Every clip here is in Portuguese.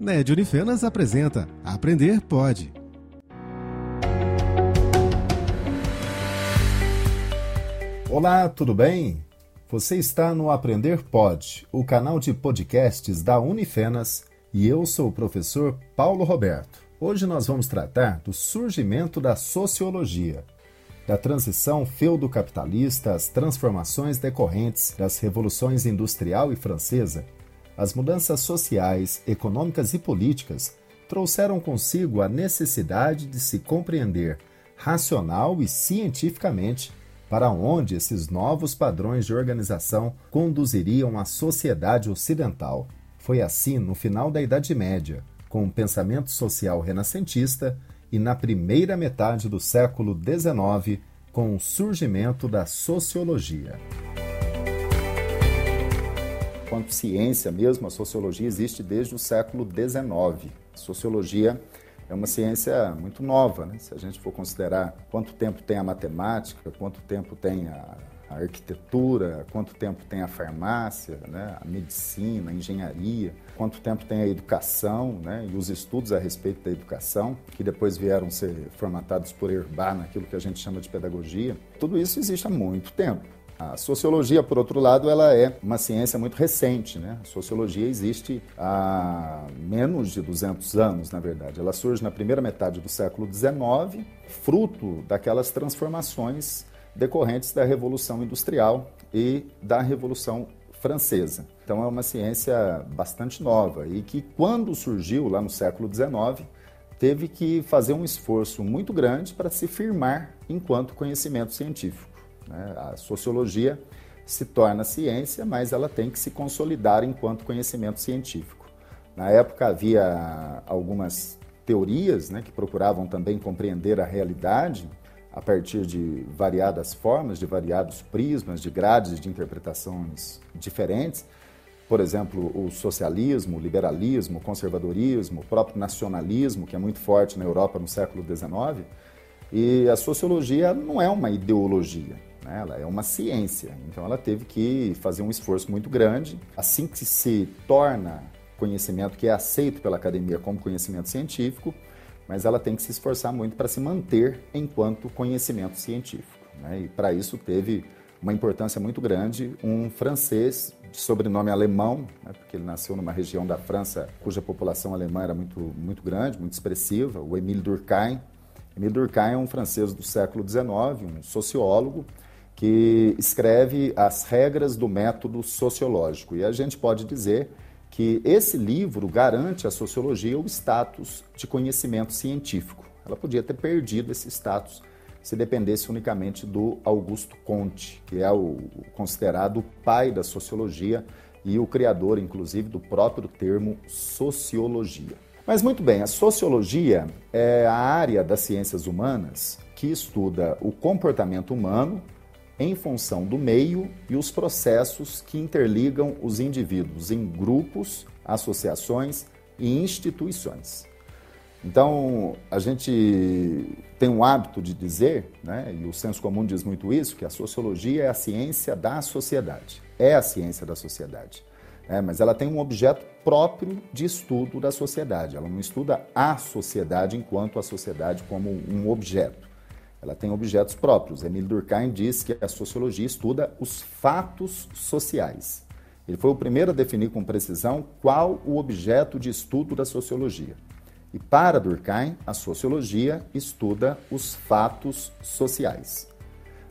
NED Unifenas apresenta Aprender Pode. Olá, tudo bem? Você está no Aprender Pod, o canal de podcasts da Unifenas, e eu sou o professor Paulo Roberto. Hoje nós vamos tratar do surgimento da sociologia, da transição feudo-capitalista às transformações decorrentes das revoluções industrial e francesa. As mudanças sociais, econômicas e políticas trouxeram consigo a necessidade de se compreender racional e cientificamente para onde esses novos padrões de organização conduziriam a sociedade ocidental. Foi assim no final da Idade Média, com o pensamento social renascentista, e na primeira metade do século XIX, com o surgimento da sociologia. Quanto ciência mesmo, a sociologia existe desde o século XIX. Sociologia é uma ciência muito nova, né? se a gente for considerar quanto tempo tem a matemática, quanto tempo tem a, a arquitetura, quanto tempo tem a farmácia, né? a medicina, a engenharia, quanto tempo tem a educação né? e os estudos a respeito da educação, que depois vieram ser formatados por Erbar naquilo que a gente chama de pedagogia. Tudo isso existe há muito tempo. A sociologia, por outro lado, ela é uma ciência muito recente. Né? A sociologia existe há menos de 200 anos, na verdade. Ela surge na primeira metade do século XIX, fruto daquelas transformações decorrentes da Revolução Industrial e da Revolução Francesa. Então é uma ciência bastante nova e que, quando surgiu lá no século XIX, teve que fazer um esforço muito grande para se firmar enquanto conhecimento científico. Né? A sociologia se torna ciência, mas ela tem que se consolidar enquanto conhecimento científico. Na época havia algumas teorias né, que procuravam também compreender a realidade a partir de variadas formas, de variados prismas, de grades de interpretações diferentes. Por exemplo, o socialismo, o liberalismo, o conservadorismo, o próprio nacionalismo, que é muito forte na Europa no século XIX. E a sociologia não é uma ideologia, né? ela é uma ciência. Então ela teve que fazer um esforço muito grande. Assim que se torna conhecimento que é aceito pela academia como conhecimento científico, mas ela tem que se esforçar muito para se manter enquanto conhecimento científico. Né? E para isso teve uma importância muito grande um francês de sobrenome alemão, né? porque ele nasceu numa região da França cuja população alemã era muito, muito grande, muito expressiva, o Émile Durkheim. Émile Durkheim é um francês do século XIX, um sociólogo, que escreve as regras do método sociológico. E a gente pode dizer que esse livro garante à sociologia o status de conhecimento científico. Ela podia ter perdido esse status se dependesse unicamente do Augusto Comte, que é o considerado pai da sociologia e o criador, inclusive, do próprio termo sociologia. Mas muito bem, a sociologia é a área das ciências humanas que estuda o comportamento humano em função do meio e os processos que interligam os indivíduos em grupos, associações e instituições. Então, a gente tem um hábito de dizer, né, e o senso comum diz muito isso, que a sociologia é a ciência da sociedade. É a ciência da sociedade. É, mas ela tem um objeto próprio de estudo da sociedade. Ela não estuda a sociedade enquanto a sociedade como um objeto. Ela tem objetos próprios. Emile Durkheim diz que a sociologia estuda os fatos sociais. Ele foi o primeiro a definir com precisão qual o objeto de estudo da sociologia. E para Durkheim, a sociologia estuda os fatos sociais.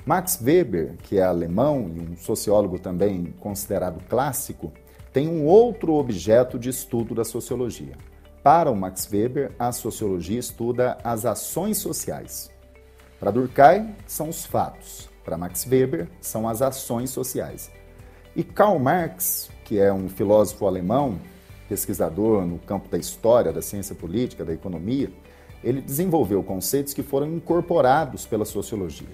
Max Weber, que é alemão e um sociólogo também considerado clássico, tem um outro objeto de estudo da sociologia. Para o Max Weber, a sociologia estuda as ações sociais. Para Durkheim, são os fatos. Para Max Weber, são as ações sociais. E Karl Marx, que é um filósofo alemão, pesquisador no campo da história, da ciência política, da economia, ele desenvolveu conceitos que foram incorporados pela sociologia.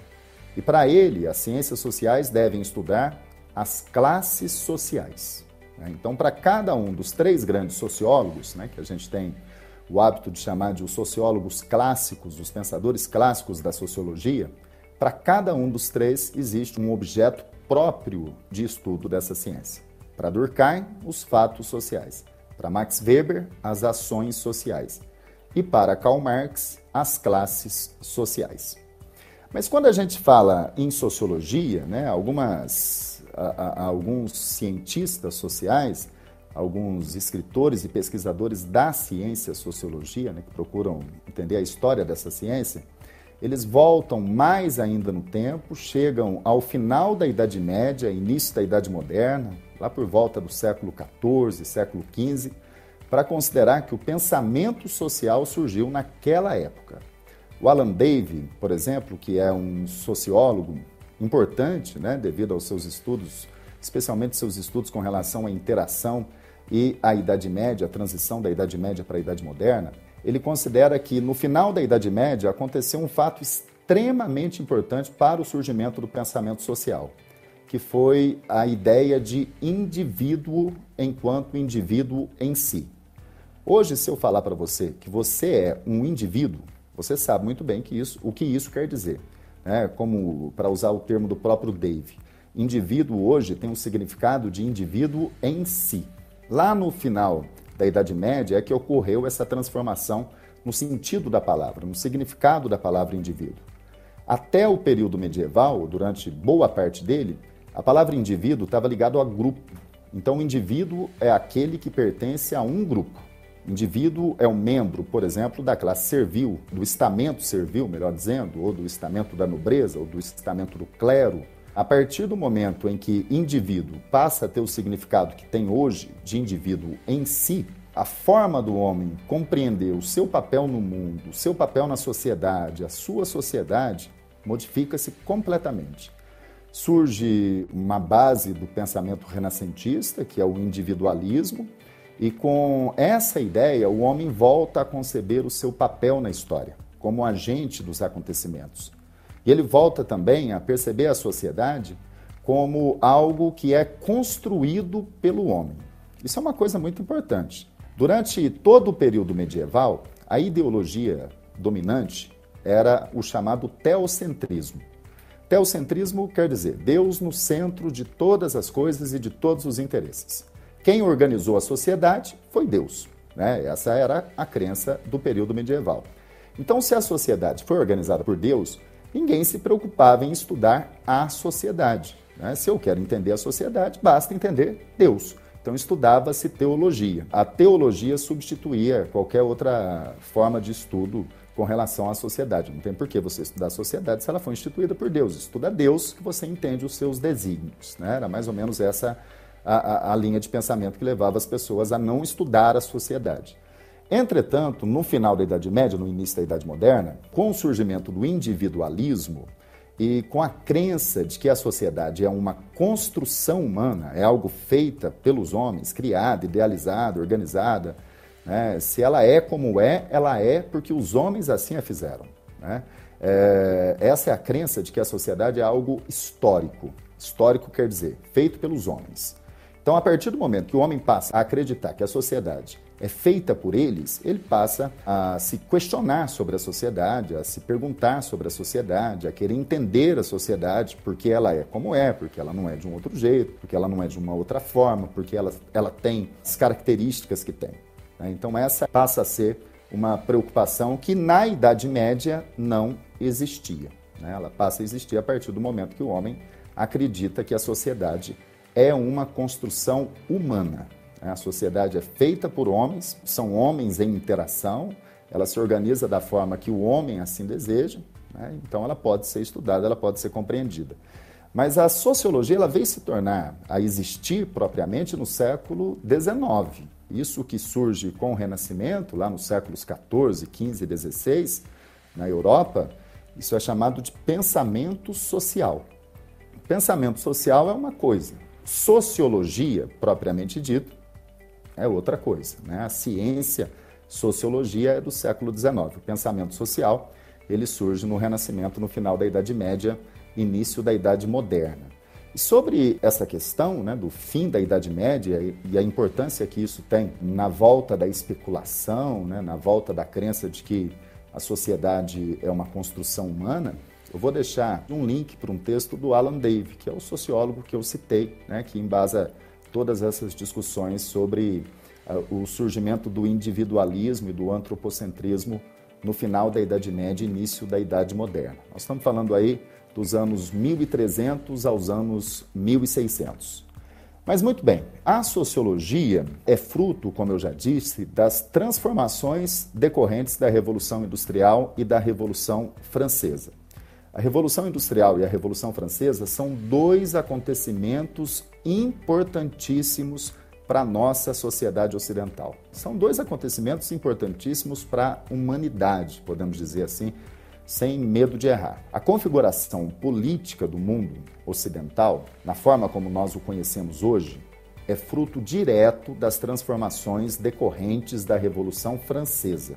E para ele, as ciências sociais devem estudar as classes sociais. Né? Então, para cada um dos três grandes sociólogos né, que a gente tem o hábito de chamar de os sociólogos clássicos, os pensadores clássicos da sociologia, para cada um dos três existe um objeto próprio de estudo dessa ciência. Para Durkheim, os fatos sociais. Para Max Weber, as ações sociais. E para Karl Marx, as classes sociais. Mas quando a gente fala em sociologia, né, algumas, a, a, alguns cientistas sociais, alguns escritores e pesquisadores da ciência sociologia, né, que procuram entender a história dessa ciência, eles voltam mais ainda no tempo, chegam ao final da Idade Média, início da Idade Moderna, lá por volta do século XIV, século XV, para considerar que o pensamento social surgiu naquela época. O Alan Davey, por exemplo, que é um sociólogo importante, né, devido aos seus estudos, especialmente seus estudos com relação à interação e à Idade Média, a transição da Idade Média para a Idade Moderna, ele considera que no final da Idade Média aconteceu um fato extremamente importante para o surgimento do pensamento social, que foi a ideia de indivíduo enquanto indivíduo em si. Hoje, se eu falar para você que você é um indivíduo, você sabe muito bem que isso, o que isso quer dizer. Né? Como, para usar o termo do próprio Dave, indivíduo hoje tem um significado de indivíduo em si. Lá no final da Idade Média é que ocorreu essa transformação no sentido da palavra, no significado da palavra indivíduo. Até o período medieval, durante boa parte dele, a palavra indivíduo estava ligado a grupo. Então, o indivíduo é aquele que pertence a um grupo. Indivíduo é um membro, por exemplo, da classe servil, do estamento servil, melhor dizendo, ou do estamento da nobreza, ou do estamento do clero. A partir do momento em que indivíduo passa a ter o significado que tem hoje de indivíduo em si, a forma do homem compreender o seu papel no mundo, o seu papel na sociedade, a sua sociedade, modifica-se completamente. Surge uma base do pensamento renascentista, que é o individualismo, e com essa ideia, o homem volta a conceber o seu papel na história, como agente dos acontecimentos. E ele volta também a perceber a sociedade como algo que é construído pelo homem. Isso é uma coisa muito importante. Durante todo o período medieval, a ideologia dominante era o chamado teocentrismo. Teocentrismo quer dizer Deus no centro de todas as coisas e de todos os interesses. Quem organizou a sociedade foi Deus. Né? Essa era a crença do período medieval. Então, se a sociedade foi organizada por Deus, ninguém se preocupava em estudar a sociedade. Né? Se eu quero entender a sociedade, basta entender Deus. Então estudava-se teologia. A teologia substituía qualquer outra forma de estudo com relação à sociedade. Não tem por que você estudar a sociedade se ela foi instituída por Deus. Estuda Deus que você entende os seus desígnios. Né? Era mais ou menos essa a, a, a linha de pensamento que levava as pessoas a não estudar a sociedade. Entretanto, no final da Idade Média, no início da Idade Moderna, com o surgimento do individualismo e com a crença de que a sociedade é uma construção humana, é algo feita pelos homens, criada, idealizada, organizada, né? se ela é como é, ela é porque os homens assim a fizeram. Né? É, essa é a crença de que a sociedade é algo histórico. Histórico quer dizer feito pelos homens. Então, a partir do momento que o homem passa a acreditar que a sociedade é feita por eles, ele passa a se questionar sobre a sociedade, a se perguntar sobre a sociedade, a querer entender a sociedade, porque ela é como é, porque ela não é de um outro jeito, porque ela não é de uma outra forma, porque ela, ela tem as características que tem. Né? Então, essa passa a ser uma preocupação que na Idade Média não existia. Né? Ela passa a existir a partir do momento que o homem acredita que a sociedade é uma construção humana. A sociedade é feita por homens, são homens em interação, ela se organiza da forma que o homem assim deseja, né? então ela pode ser estudada, ela pode ser compreendida. Mas a sociologia ela veio se tornar a existir propriamente no século XIX. Isso que surge com o Renascimento, lá nos séculos XIV, XV e XVI, na Europa, isso é chamado de pensamento social. Pensamento social é uma coisa, Sociologia, propriamente dito, é outra coisa. Né? A ciência, sociologia, é do século XIX. O pensamento social ele surge no Renascimento, no final da Idade Média, início da Idade Moderna. E sobre essa questão né, do fim da Idade Média e a importância que isso tem na volta da especulação, né, na volta da crença de que a sociedade é uma construção humana, eu vou deixar um link para um texto do Alan Dave, que é o sociólogo que eu citei, né, que embasa todas essas discussões sobre uh, o surgimento do individualismo e do antropocentrismo no final da Idade Média e início da Idade Moderna. Nós estamos falando aí dos anos 1300 aos anos 1600. Mas muito bem, a sociologia é fruto, como eu já disse, das transformações decorrentes da Revolução Industrial e da Revolução Francesa. A Revolução Industrial e a Revolução Francesa são dois acontecimentos importantíssimos para a nossa sociedade ocidental. São dois acontecimentos importantíssimos para a humanidade, podemos dizer assim, sem medo de errar. A configuração política do mundo ocidental, na forma como nós o conhecemos hoje, é fruto direto das transformações decorrentes da Revolução Francesa.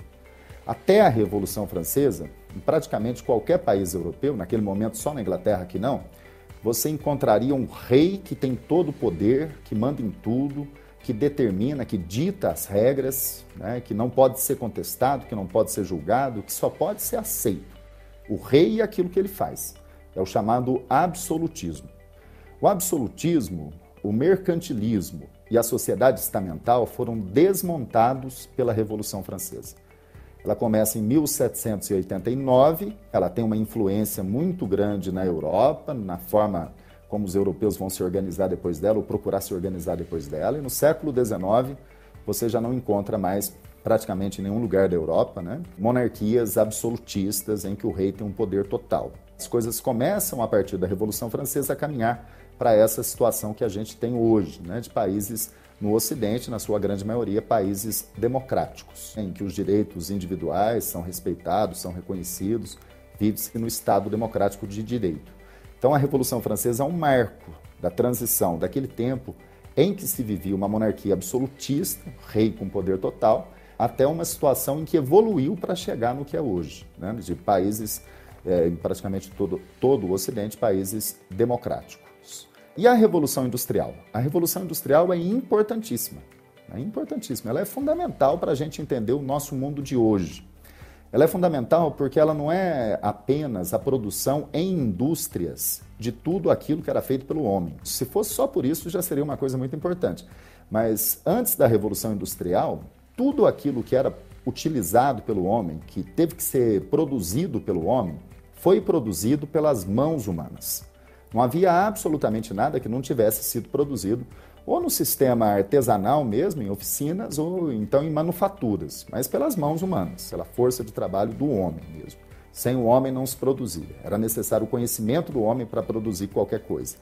Até a Revolução Francesa, em praticamente qualquer país europeu, naquele momento só na Inglaterra que não, você encontraria um rei que tem todo o poder, que manda em tudo, que determina, que dita as regras, né, que não pode ser contestado, que não pode ser julgado, que só pode ser aceito o rei e aquilo que ele faz. É o chamado absolutismo. O absolutismo, o mercantilismo e a sociedade estamental foram desmontados pela Revolução Francesa. Ela começa em 1789, ela tem uma influência muito grande na Europa, na forma como os europeus vão se organizar depois dela, ou procurar se organizar depois dela, e no século XIX você já não encontra mais praticamente em nenhum lugar da Europa, né? monarquias absolutistas em que o rei tem um poder total. As coisas começam a partir da Revolução Francesa a caminhar para essa situação que a gente tem hoje, né? de países no Ocidente, na sua grande maioria, países democráticos, em que os direitos individuais são respeitados, são reconhecidos, vive-se no Estado democrático de direito. Então, a Revolução Francesa é um marco da transição daquele tempo em que se vivia uma monarquia absolutista, rei com poder total, até uma situação em que evoluiu para chegar no que é hoje, né? de países, é, praticamente todo, todo o Ocidente, países democráticos. E a Revolução Industrial? A Revolução Industrial é importantíssima, é importantíssima, ela é fundamental para a gente entender o nosso mundo de hoje. Ela é fundamental porque ela não é apenas a produção em indústrias de tudo aquilo que era feito pelo homem. Se fosse só por isso, já seria uma coisa muito importante. Mas antes da Revolução Industrial, tudo aquilo que era utilizado pelo homem, que teve que ser produzido pelo homem, foi produzido pelas mãos humanas. Não havia absolutamente nada que não tivesse sido produzido ou no sistema artesanal mesmo, em oficinas, ou então em manufaturas, mas pelas mãos humanas, pela força de trabalho do homem mesmo. Sem o homem não se produzia. Era necessário o conhecimento do homem para produzir qualquer coisa.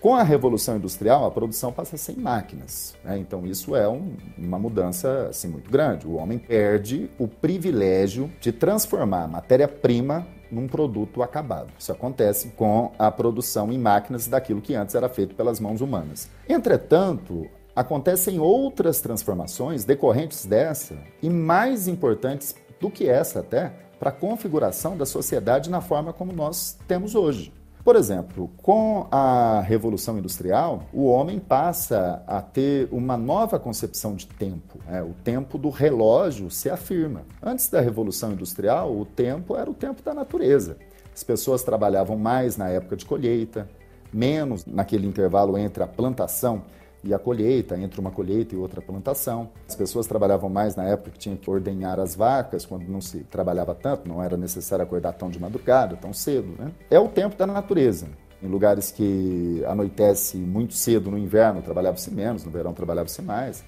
Com a Revolução Industrial, a produção passa a ser em máquinas. Né? Então, isso é um, uma mudança assim, muito grande. O homem perde o privilégio de transformar matéria-prima num produto acabado. Isso acontece com a produção em máquinas daquilo que antes era feito pelas mãos humanas. Entretanto, acontecem outras transformações decorrentes dessa e mais importantes do que essa até para a configuração da sociedade na forma como nós temos hoje. Por exemplo, com a Revolução Industrial, o homem passa a ter uma nova concepção de tempo. É, o tempo do relógio se afirma. Antes da Revolução Industrial, o tempo era o tempo da natureza. As pessoas trabalhavam mais na época de colheita, menos naquele intervalo entre a plantação e a colheita, entre uma colheita e outra plantação. As pessoas trabalhavam mais na época que tinha que ordenhar as vacas, quando não se trabalhava tanto, não era necessário acordar tão de madrugada, tão cedo. Né? É o tempo da natureza. Em lugares que anoitece muito cedo no inverno, trabalhava-se menos, no verão trabalhava-se mais.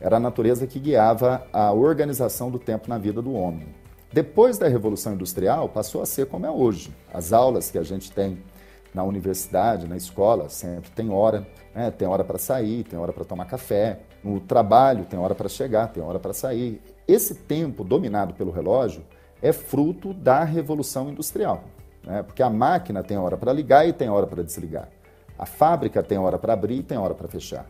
Era a natureza que guiava a organização do tempo na vida do homem. Depois da Revolução Industrial, passou a ser como é hoje. As aulas que a gente tem na universidade, na escola, sempre tem hora. Né? Tem hora para sair, tem hora para tomar café. No trabalho, tem hora para chegar, tem hora para sair. Esse tempo dominado pelo relógio é fruto da revolução industrial. Né? Porque a máquina tem hora para ligar e tem hora para desligar. A fábrica tem hora para abrir e tem hora para fechar.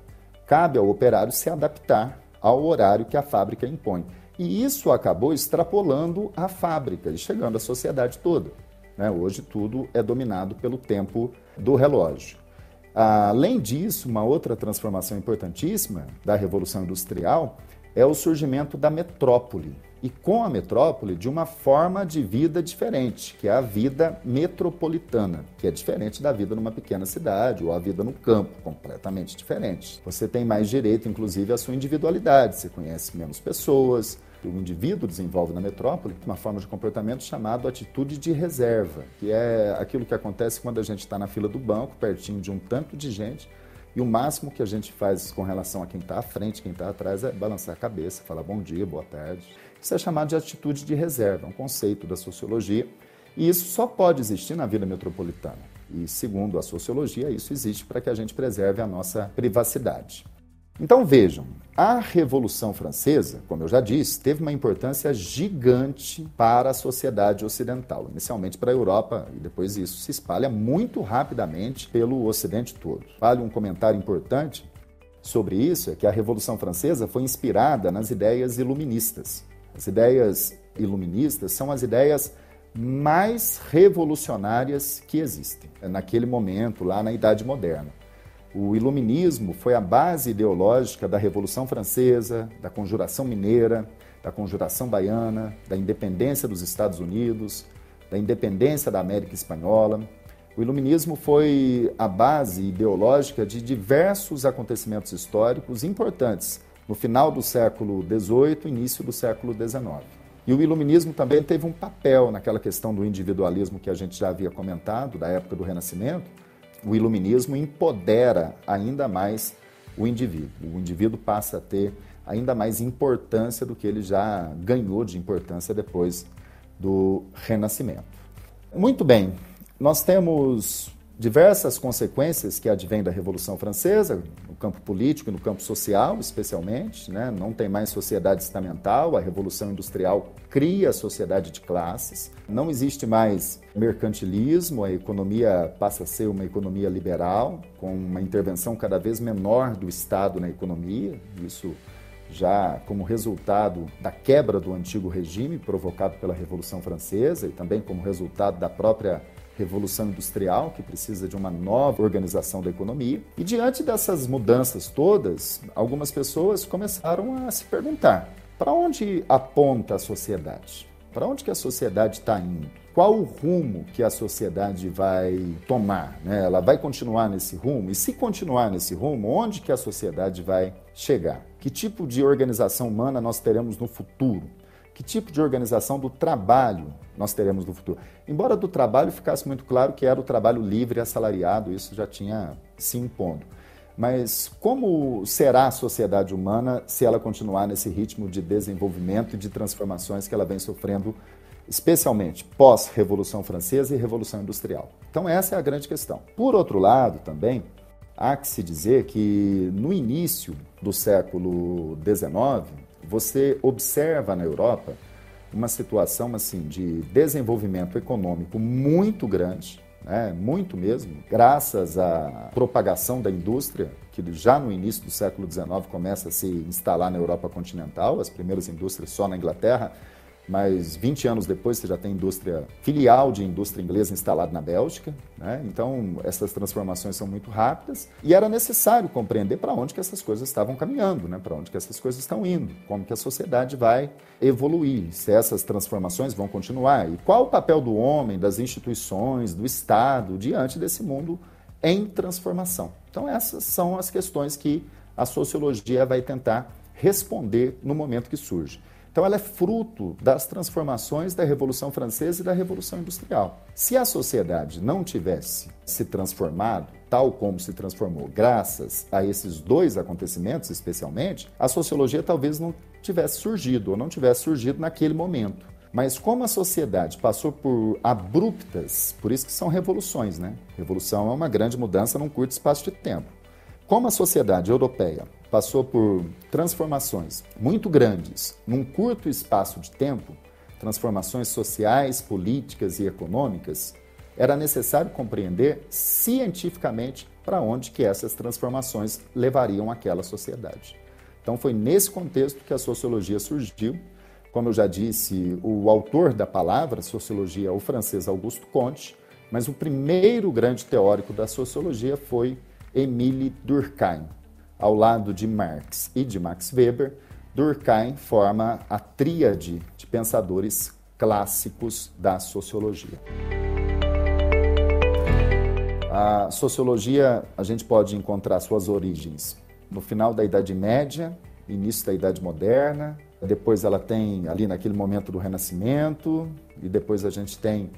Cabe ao operário se adaptar ao horário que a fábrica impõe. E isso acabou extrapolando a fábrica e chegando à sociedade toda. Né? Hoje tudo é dominado pelo tempo do relógio. Além disso, uma outra transformação importantíssima da Revolução Industrial é o surgimento da metrópole. E com a metrópole, de uma forma de vida diferente, que é a vida metropolitana, que é diferente da vida numa pequena cidade ou a vida no campo, completamente diferente. Você tem mais direito, inclusive, à sua individualidade, você conhece menos pessoas, o indivíduo desenvolve na metrópole uma forma de comportamento chamado atitude de reserva, que é aquilo que acontece quando a gente está na fila do banco, pertinho de um tanto de gente, e o máximo que a gente faz com relação a quem está à frente, quem está atrás, é balançar a cabeça, falar bom dia, boa tarde. Isso é chamado de atitude de reserva, um conceito da sociologia, e isso só pode existir na vida metropolitana. E segundo a sociologia, isso existe para que a gente preserve a nossa privacidade. Então vejam, a Revolução Francesa, como eu já disse, teve uma importância gigante para a sociedade ocidental, inicialmente para a Europa, e depois isso se espalha muito rapidamente pelo Ocidente todo. Vale um comentário importante sobre isso: é que a Revolução Francesa foi inspirada nas ideias iluministas. As ideias iluministas são as ideias mais revolucionárias que existem naquele momento, lá na Idade Moderna. O iluminismo foi a base ideológica da Revolução Francesa, da Conjuração Mineira, da Conjuração Baiana, da independência dos Estados Unidos, da independência da América Espanhola. O iluminismo foi a base ideológica de diversos acontecimentos históricos importantes no final do século XVIII, início do século XIX. E o iluminismo também teve um papel naquela questão do individualismo que a gente já havia comentado, da época do Renascimento, o iluminismo empodera ainda mais o indivíduo. O indivíduo passa a ter ainda mais importância do que ele já ganhou de importância depois do Renascimento. Muito bem, nós temos diversas consequências que advêm da Revolução Francesa, no campo político e no campo social, especialmente. Né? Não tem mais sociedade estamental, a Revolução Industrial cria a sociedade de classes, não existe mais mercantilismo, a economia passa a ser uma economia liberal, com uma intervenção cada vez menor do Estado na economia, isso já como resultado da quebra do antigo regime provocado pela Revolução Francesa e também como resultado da própria revolução industrial, que precisa de uma nova organização da economia. E diante dessas mudanças todas, algumas pessoas começaram a se perguntar: para onde aponta a sociedade? Para onde que a sociedade está indo? Qual o rumo que a sociedade vai tomar? Né? Ela vai continuar nesse rumo? E se continuar nesse rumo, onde que a sociedade vai chegar? Que tipo de organização humana nós teremos no futuro? Que tipo de organização do trabalho nós teremos no futuro? Embora do trabalho ficasse muito claro que era o trabalho livre e assalariado, isso já tinha se impondo. Mas como será a sociedade humana se ela continuar nesse ritmo de desenvolvimento e de transformações que ela vem sofrendo, especialmente pós-Revolução Francesa e Revolução Industrial? Então, essa é a grande questão. Por outro lado, também, há que se dizer que no início do século XIX, você observa na Europa uma situação assim de desenvolvimento econômico muito grande, né, muito mesmo, graças à propagação da indústria, que já no início do século XIX começa a se instalar na Europa continental, as primeiras indústrias só na Inglaterra, mas 20 anos depois você já tem indústria filial de indústria inglesa instalada na Bélgica, né? então essas transformações são muito rápidas e era necessário compreender para onde que essas coisas estavam caminhando, né? para onde que essas coisas estão indo, como que a sociedade vai evoluir, se essas transformações vão continuar e qual o papel do homem, das instituições, do Estado diante desse mundo em transformação. Então essas são as questões que a sociologia vai tentar responder no momento que surge. Então, ela é fruto das transformações da Revolução Francesa e da Revolução Industrial. Se a sociedade não tivesse se transformado, tal como se transformou, graças a esses dois acontecimentos, especialmente, a sociologia talvez não tivesse surgido, ou não tivesse surgido naquele momento. Mas como a sociedade passou por abruptas, por isso que são revoluções, né? Revolução é uma grande mudança num curto espaço de tempo. Como a sociedade europeia passou por transformações muito grandes num curto espaço de tempo, transformações sociais, políticas e econômicas, era necessário compreender cientificamente para onde que essas transformações levariam aquela sociedade. Então foi nesse contexto que a sociologia surgiu. Como eu já disse, o autor da palavra sociologia é o francês Auguste Comte, mas o primeiro grande teórico da sociologia foi Émile Durkheim, ao lado de Marx e de Max Weber, Durkheim forma a tríade de pensadores clássicos da sociologia. A sociologia, a gente pode encontrar suas origens no final da Idade Média, início da Idade Moderna, depois ela tem ali naquele momento do Renascimento, e depois a gente tem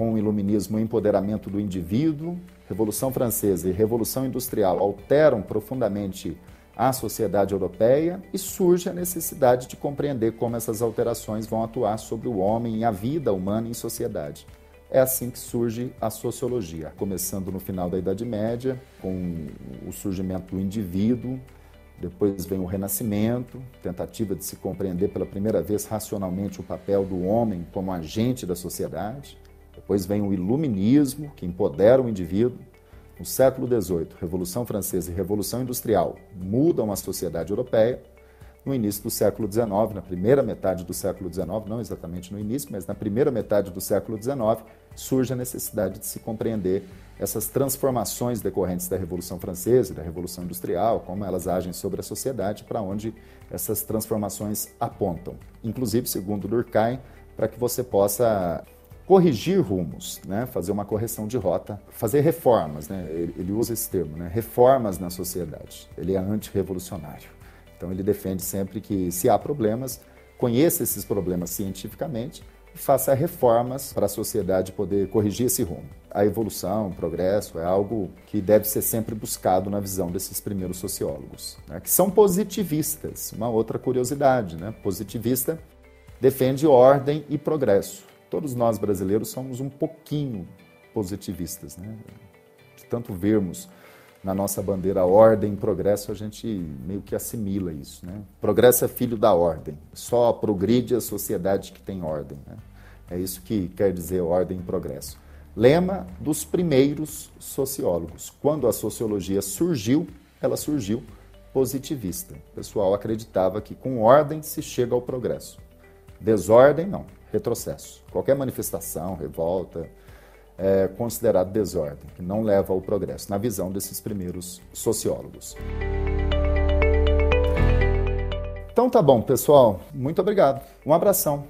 com o iluminismo o empoderamento do indivíduo. Revolução Francesa e Revolução Industrial alteram profundamente a sociedade europeia e surge a necessidade de compreender como essas alterações vão atuar sobre o homem e a vida humana em sociedade. É assim que surge a sociologia, começando no final da Idade Média, com o surgimento do indivíduo, depois vem o Renascimento, tentativa de se compreender pela primeira vez racionalmente o papel do homem como agente da sociedade. Depois vem o Iluminismo, que empodera o indivíduo. No século XVIII, Revolução Francesa e Revolução Industrial mudam a sociedade europeia no início do século XIX, na primeira metade do século XIX, não exatamente no início, mas na primeira metade do século XIX, surge a necessidade de se compreender essas transformações decorrentes da Revolução Francesa e da Revolução Industrial, como elas agem sobre a sociedade, para onde essas transformações apontam. Inclusive, segundo Durkheim, para que você possa corrigir rumos, né? fazer uma correção de rota, fazer reformas, né? ele usa esse termo, né? reformas na sociedade. Ele é antirrevolucionário. Então ele defende sempre que se há problemas, conheça esses problemas cientificamente e faça reformas para a sociedade poder corrigir esse rumo. A evolução, o progresso é algo que deve ser sempre buscado na visão desses primeiros sociólogos, né? que são positivistas. Uma outra curiosidade, né? positivista defende ordem e progresso. Todos nós brasileiros somos um pouquinho positivistas, né? de tanto vermos na nossa bandeira ordem progresso, a gente meio que assimila isso. Né? Progresso é filho da ordem. Só progride a sociedade que tem ordem. Né? É isso que quer dizer ordem e progresso. Lema dos primeiros sociólogos. Quando a sociologia surgiu, ela surgiu positivista. O pessoal acreditava que com ordem se chega ao progresso. Desordem, não. Retrocesso. Qualquer manifestação, revolta, é considerado desordem, que não leva ao progresso, na visão desses primeiros sociólogos. Então tá bom, pessoal. Muito obrigado. Um abração.